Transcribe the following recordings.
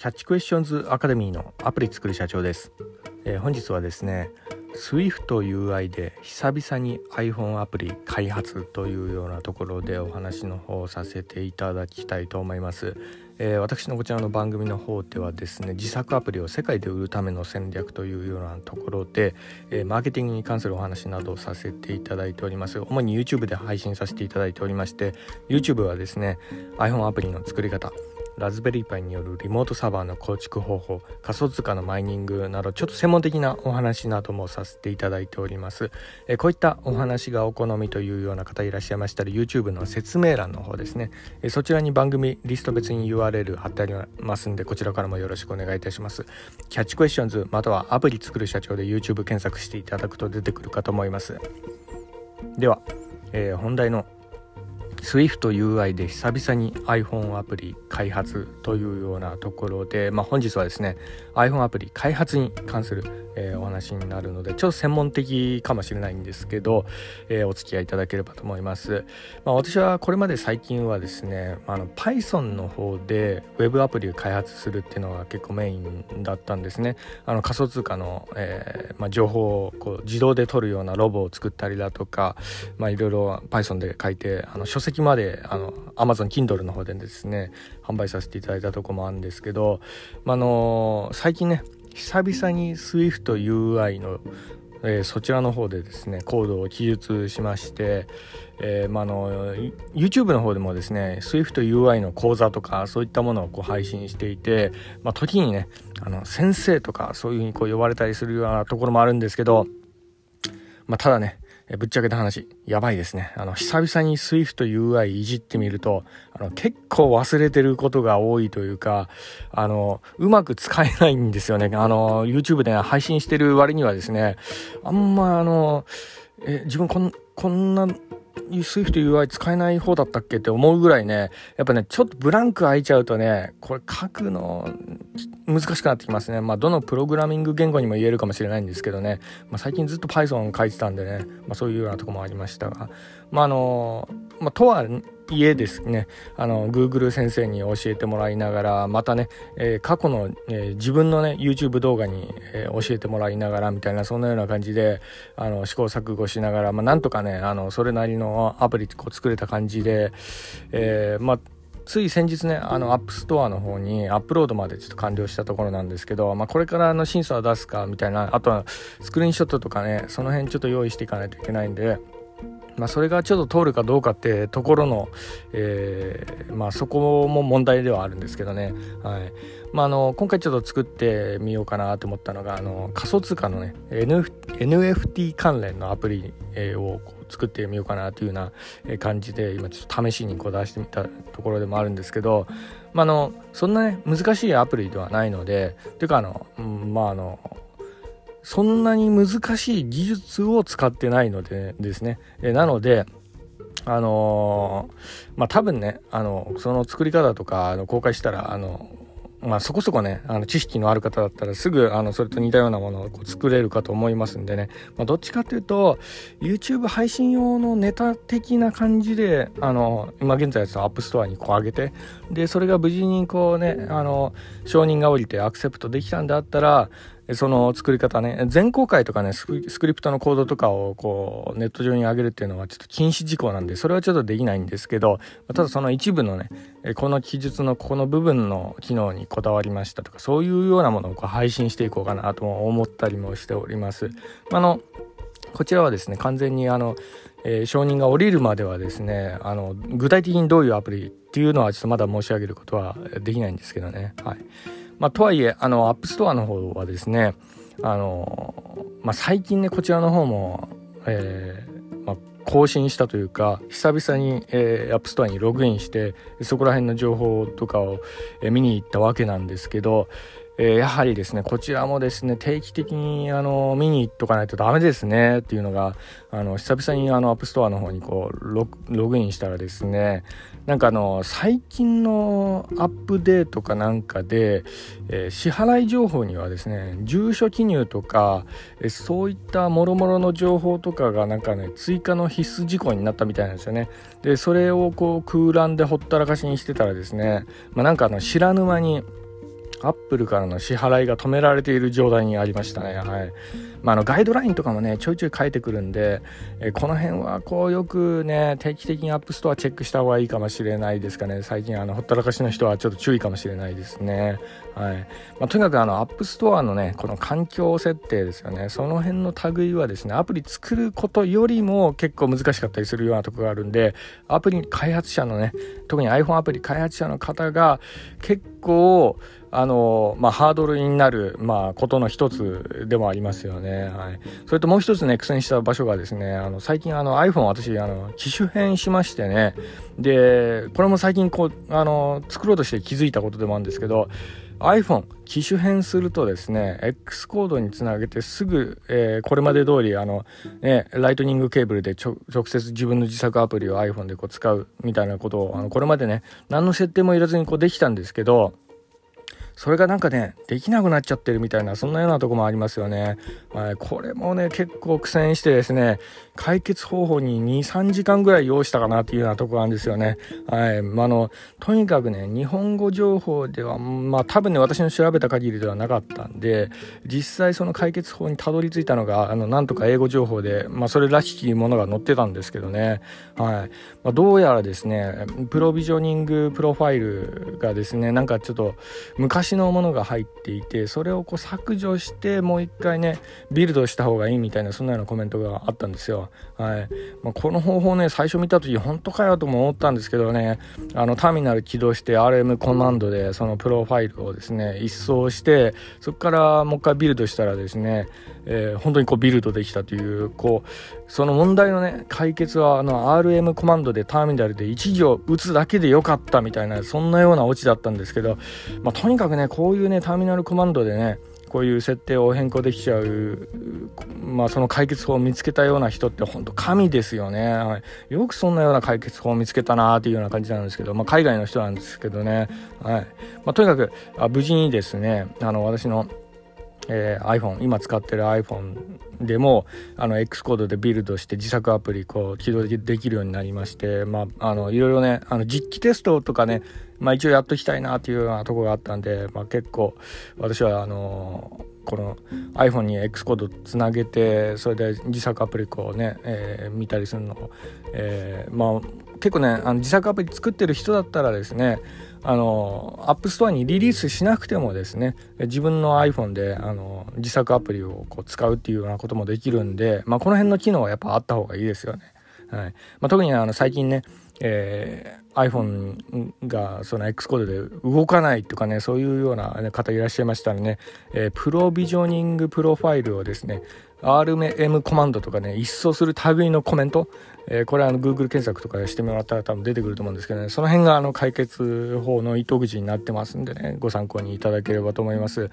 キャッチクエスチョンズアカデミーのアプリ作る社長です、えー、本日はですね SwiftUI で久々に iPhone アプリ開発というようなところでお話の方をさせていただきたいと思います、えー、私のこちらの番組の方ではですね自作アプリを世界で売るための戦略というようなところで、えー、マーケティングに関するお話などをさせていただいております。主に YouTube で配信させていただいておりまして YouTube はですね iPhone アプリの作り方ラズベリーパイによるリモートサーバーの構築方法仮想通貨のマイニングなどちょっと専門的なお話などもさせていただいております。えこういったお話がお好みというような方いらっしゃいましたら YouTube の説明欄の方ですね。えそちらに番組リスト別に URL 貼ってありますんでこちらからもよろしくお願いいたします。キャッチクエスチョンズまたはアプリ作る社長で YouTube 検索していただくと出てくるかと思います。では、えー、本題の SwiftUI で久々に iPhone アプリ開発というようなところで、まあ、本日はですね iPhone アプリ開発に関する、えー、お話になるのでちょっと専門的かもしれないんですけど、えー、お付き合いいただければと思います、まあ、私はこれまで最近はですねあの Python の方で Web アプリを開発するっていうのが結構メインだったんですね。あの仮想通貨の、えーまあ、情報をこう自動で取るようなロボを作ったりだとか、まあ、いろいろ Python で書いてあの書籍まであの Amazon Kindle の方でですね販売させていただいたとこもあるんですけど、まあの最近ね久々に SwiftUI の、えー、そちらの方でですねコードを記述しまして、えーまあの YouTube の方でもですね SwiftUI の講座とかそういったものをこう配信していて、まあ、時にねあの先生とかそういうふうにこう呼ばれたりするようなところもあるんですけど、まあ、ただねえぶっちゃけた話、やばいですね。あの、久々に Swift UI いじってみると、あの、結構忘れてることが多いというか、あの、うまく使えないんですよね。あの、YouTube で配信してる割にはですね、あんまあの、え、自分こん、こんな Swift UI 使えない方だったっけって思うぐらいね、やっぱね、ちょっとブランク空いちゃうとね、これ書くの難しくなってきますね。まあ、どのプログラミング言語にも言えるかもしれないんですけどね、まあ、最近ずっと Python 書いてたんでね、まあ、そういうようなとこもありました。が、まあ、あの、まあ、とはいえですね、あの、Google 先生に教えてもらいながら、またね、えー、過去の、えー、自分のね、YouTube 動画に、えー、教えてもらいながらみたいな、そんなような感じで、あの、試行錯誤しながら、まあ、なんとかね、あの、それなりのアプリこう作れた感じで、え、まあ、つい先日ね、あの、 App Store の方にアップロードまでちょっと完了したところなんですけど、まあ、これからの審査を出すかみたいな、あとはスクリーンショットとかね、その辺ちょっと用意していかないといけないんで、まあ、それがちょっと通るかどうかってところの、えー、まあ、そこも問題ではあるんですけどね、はい。まあ、の今回ちょっと作ってみようかなと思ったのがあの仮想通貨のね、NFT 関連のアプリを作ってみようかなというような感じで今ちょっと試しにこう出してみたところでもあるんですけど、まあ、あのそんなね難しいアプリではないのでというかあの、うん、まああのそんなに難しい技術を使ってないのでですね。えなので、あのー、まあ、多分ね、あの、その作り方とか、あの、公開したら、あの、まあ、そこそこね、あの、知識のある方だったらすぐ、あの、それと似たようなものをこう作れるかと思いますんでね。まあ、どっちかっていうと、YouTube 配信用のネタ的な感じで、あの、今現在 App Store にこう上げて、で、それが無事にこうね、あの、承認が降りてアクセプトできたんだったら、その作り方ね、全公開とかねスクリプトのコードとかをこう、ネット上に上げるっていうのはちょっと禁止事項なんで、それはちょっとできないんですけど、ただその一部のね、この記述のここの部分の機能にこだわりましたとか、そういうようなものをこう配信していこうかなと思ったりもしております。あの、こちらはですね、完全にあの、えー、承認が下りるまではですねあの具体的にどういうアプリっていうのはちょっとまだ申し上げることはできないんですけどね。はいまあ、とはいえ、あの、 App Store の方はですね、あの、まあ、最近ね、こちらの方も、えー、まあ、更新したというか、久々に、えー、 App Store にログインして、そこら辺の情報とかを、えー、見に行ったわけなんですけど、えー、やはりですね、こちらもですね、定期的にあの見に行っとかないとダメですねっていうのが、あの久々にあの App Store の方にこうロログインしたらですね、なんかあの最近のアップデートかなんかで、えー、支払い情報にはですね、住所記入とか、えー、そういったもろもろの情報とかがなんかね、追加の必須事項になったみたいなんですよね。で、それをこう空欄でほったらかしにしてたらですね、まあ、なんかあの知らぬ間にアップルからの支払いが止められている状態にありましたね。はい。まあ、あの、ガイドラインとかもね、ちょいちょい書いてくるんで、えこの辺は、こう、よくね、定期的に App Store チェックした方がいいかもしれないですかね。最近、あの、ほったらかしの人はちょっと注意かもしれないですね。はい。まあ、とにかく、あの、 App Store のね、この環境設定ですよね。その辺の類はですね、アプリ作ることよりも結構難しかったりするようなところがあるんで、アプリ開発者のね、特に iPhone アプリ開発者の方が結構、あの、まあ、ハードルになる、まあ、ことの一つでもありますよね。はい。それともう一つね、苦戦した場所がですね、あの、最近あの iPhone 私、あの、機種変しましてね、で、これも最近こう、あの、作ろうとして気づいたことでもあるんですけど、iPhone 機種変するとですね X コードにつなげてすぐ、えー、これまで通りあのねライトニングケーブルで直接自分の自作アプリを iPhone でこう使うみたいなことをあのこれまでね何の設定もいらずにこうできたんですけどそれがなんかね、できなくなっちゃってるみたいな、そんなようなとこもありますよね。はい、これもね、結構苦戦してですね、解決方法に2、3時間ぐらい要したかなっていうようなとこなんですよね。はい。まあ、の、とにかくね、日本語情報では、まあ多分ね、私の調べた限りではなかったんで、実際その解決法にたどり着いたのが、あの、なんとか英語情報で、まあそれらしきものが載ってたんですけどね。はい。まあ、どうやらですね、プロビジョニングプロファイルがですね、なんかちょっと昔のものが入っていて、それをこう削除して、もう一回ね、ビルドした方がいいみたいな、そんなようなコメントがあったんですよ。はいまあ、この方法ね最初見た時本当かよとも思ったんですけどねあのターミナル起動して RM コマンドでそのプロファイルをですね一掃してそこからもう一回ビルドしたらですね、えー、本当にこうビルドできたというこうその問題のね解決はあの RM コマンドでターミナルで1行打つだけでよかったみたいなそんなようなオチだったんですけど、まあ、とにかくねこういうねターミナルコマンドでねこういう設定を変更できちゃう、まあ、その解決法を見つけたような人って本当神ですよね、はい、よくそんなような解決法を見つけたなっていうような感じなんですけど、まあ、海外の人なんですけどね、はい。まあ、とにかくあ無事にですねあの私のえー、iPhone 今使ってる iPhone でもあの X コードでビルドして自作アプリこう起動できるようになりましてまああのいろいろねあの実機テストとかねまあ一応やっときたいなというようなとこがあったんで、まあ、結構私はあのこの iPhone に X コードつなげてそれで自作アプリこうね、えー、見たりするのを、えー、まあ結構ねあの自作アプリ作ってる人だったらですねあの App Store にリリースしなくてもですね自分の iPhone であの自作アプリをこう使うっていうようなこともできるんで、まあ、この辺の機能はやっぱあった方がいいですよね。はいまあ、特にあの最近ね、えー、iPhone がその X コードで動かないとかねそういうような方いらっしゃいましたらね、えー、プロビジョニングプロファイルをですね RM コマンドとかね一掃する類のコメント、えー、これはあの Google 検索とかしてもらったら多分出てくると思うんですけどねその辺があの解決法の糸口になってますんでねご参考にいただければと思います。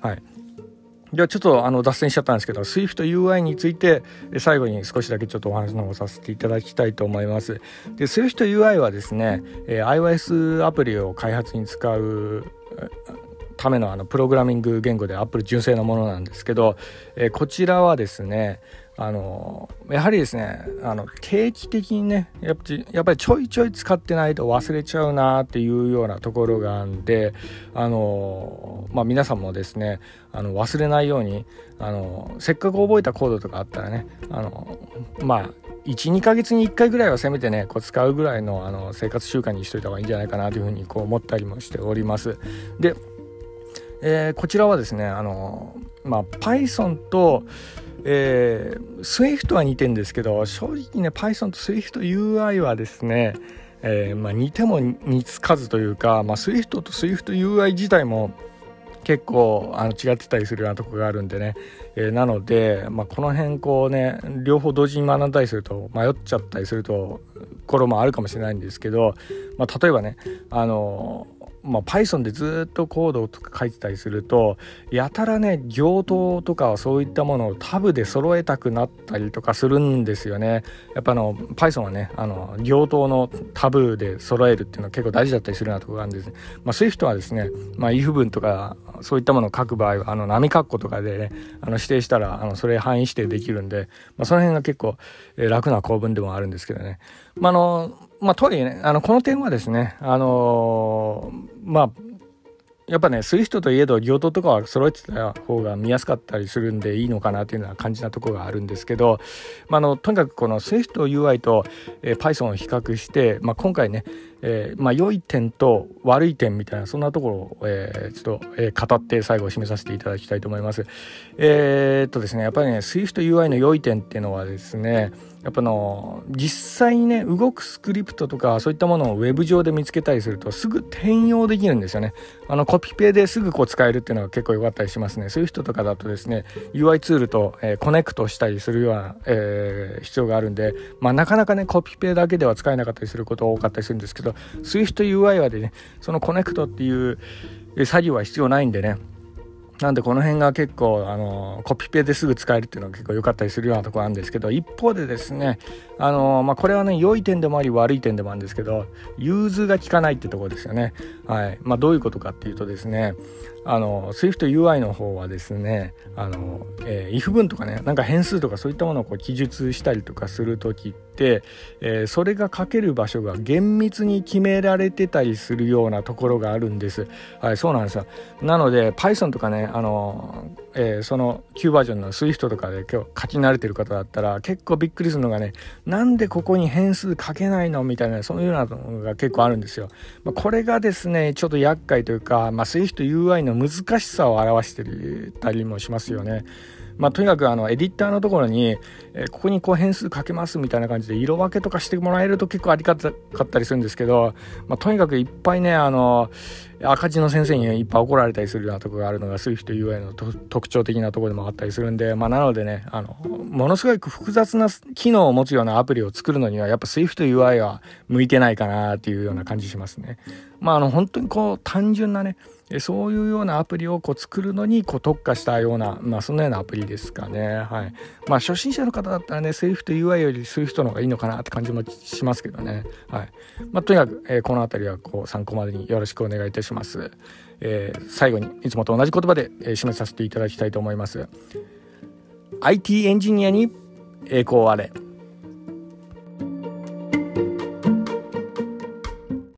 はい。ではちょっとあの脱線しちゃったんですけど SwiftUI について最後に少しだけちょっとお話の方させていただきたいと思います。で SwiftUI はですね、え、iOS アプリを開発に使うためのあのプログラミング言語で Apple 純正のものなんですけど、え、こちらはですねあのやはりですねあの定期的にねやっぱやっぱりちょいちょい使ってないと忘れちゃうなっていうようなところがあるんであの、まあ、皆さんもですねあの忘れないようにあのせっかく覚えたコードとかあったらねあのまあ12ヶ月に1回ぐらいはせめてねこう使うぐらいのあの生活習慣にしといた方がいいんじゃないかなというふうにこう思ったりもしております。でえー、こちらはですねあの、まあ、Python と、えー、Swift は似てるんですけど正直ね Python と SwiftUI はですね、えーまあ、似ても似つかずというか、まあ、Swift と SwiftUI 自体も結構あの違ってたりするようなとこがあるんでね、えー、なので、まあ、この辺こうね両方同時に学んだりすると迷っちゃったりするところもあるかもしれないんですけど、まあ、例えばねあのまあ、Python でずっとコードとか書いてたりするとやたらね行頭とかそういったものをタブで揃えたくなったりとかするんですよね。やっぱあの Python はねあの行頭のタブで揃えるっていうのは結構大事だったりするようなところがあるんです、まあ、Swift はですね、まあ、if 文とかそういったものを書く場合はあの波括弧とかで、ね、あの指定したらあのそれ範囲指定できるんで、まあ、その辺が結構楽な構文でもあるんですけどね、まあ、あのまあ、とはいえね、あの、この点はですね、あのー、まあ、やっぱね Swift といえどコードとかは揃えてた方が見やすかったりするんでいいのかなというのは感じなところがあるんですけど、まあ、あのとにかくこの SwiftUI と、えー、Python を比較して、まあ、今回ね、えーまあ、良い点と悪い点みたいなそんなところを、えー、ちょっと、えー、語って最後締めさせていただきたいと思います。え、っとですねやっぱりね SWIFTUI の良い点っていうのはですねやっぱの実際にね動くスクリプトとかそういったものをウェブ上で見つけたりするとすぐ転用できるんですよねあのコピペですぐこう使えるっていうのが結構良かったりしますねそういう人とかだとですね UI ツールと、え、コネクトしたりするような、え、必要があるんでまあなかなかねコピペだけでは使えなかったりすること多かったりするんですけど SwiftUI はでねそのコネクトっていう作業は必要ないんでねなんでこの辺が結構あのコピペですぐ使えるっていうのは結構良かったりするようなところなんですけど一方でですねあの、まあ、これはね良い点でもあり悪い点でもあるんですけど融通が効かないってところですよね。はいまあ、どういうことかっていうとですねあの SwiftUI の方はですねあの、えー、if 文とかねなんか変数とかそういったものをこう記述したりとかする時って、えー、それが書ける場所が厳密に決められてたりするようなところがあるんです。はい、そうなんですよ。なので Python とかねあの、えー、その旧バージョンの Swift とかで今日書き慣れてる方だったら結構びっくりするのがねなんでここに変数書けないのみたいなそういうようなのが結構あるんですよ。まあ、これがですねちょっと厄介というか、まあ、SwiftUI の難しさを表してたりもしますよね。まあ、とにかくあのエディターのところに、えー、ここにこう変数かけますみたいな感じで色分けとかしてもらえると結構ありがたかったりするんですけど、まあ、とにかくいっぱいねあの赤字の先生にいっぱい怒られたりするようなとこがあるのが SWIFTUI の特徴的なとこでもあったりするんで、まあ、なのでねあのものすごく複雑な機能を持つようなアプリを作るのにはやっぱ SWIFTUI は向いてないかなっていうような感じしますね。まあ、あの本当にこう単純なねそういうようなアプリをこう作るのにこう特化したような、まあ、そんなようなアプリですかね。はい。まあ、初心者の方だったらね、Swift UI より Swift の方がいいのかなって感じもしますけどね。はい。まあ、とにかく、えー、この辺りはこう参考までによろしくお願いいたします。えー、最後にいつもと同じ言葉で、えー、締めさせていただきたいと思います。IT エンジニアに栄光あれ。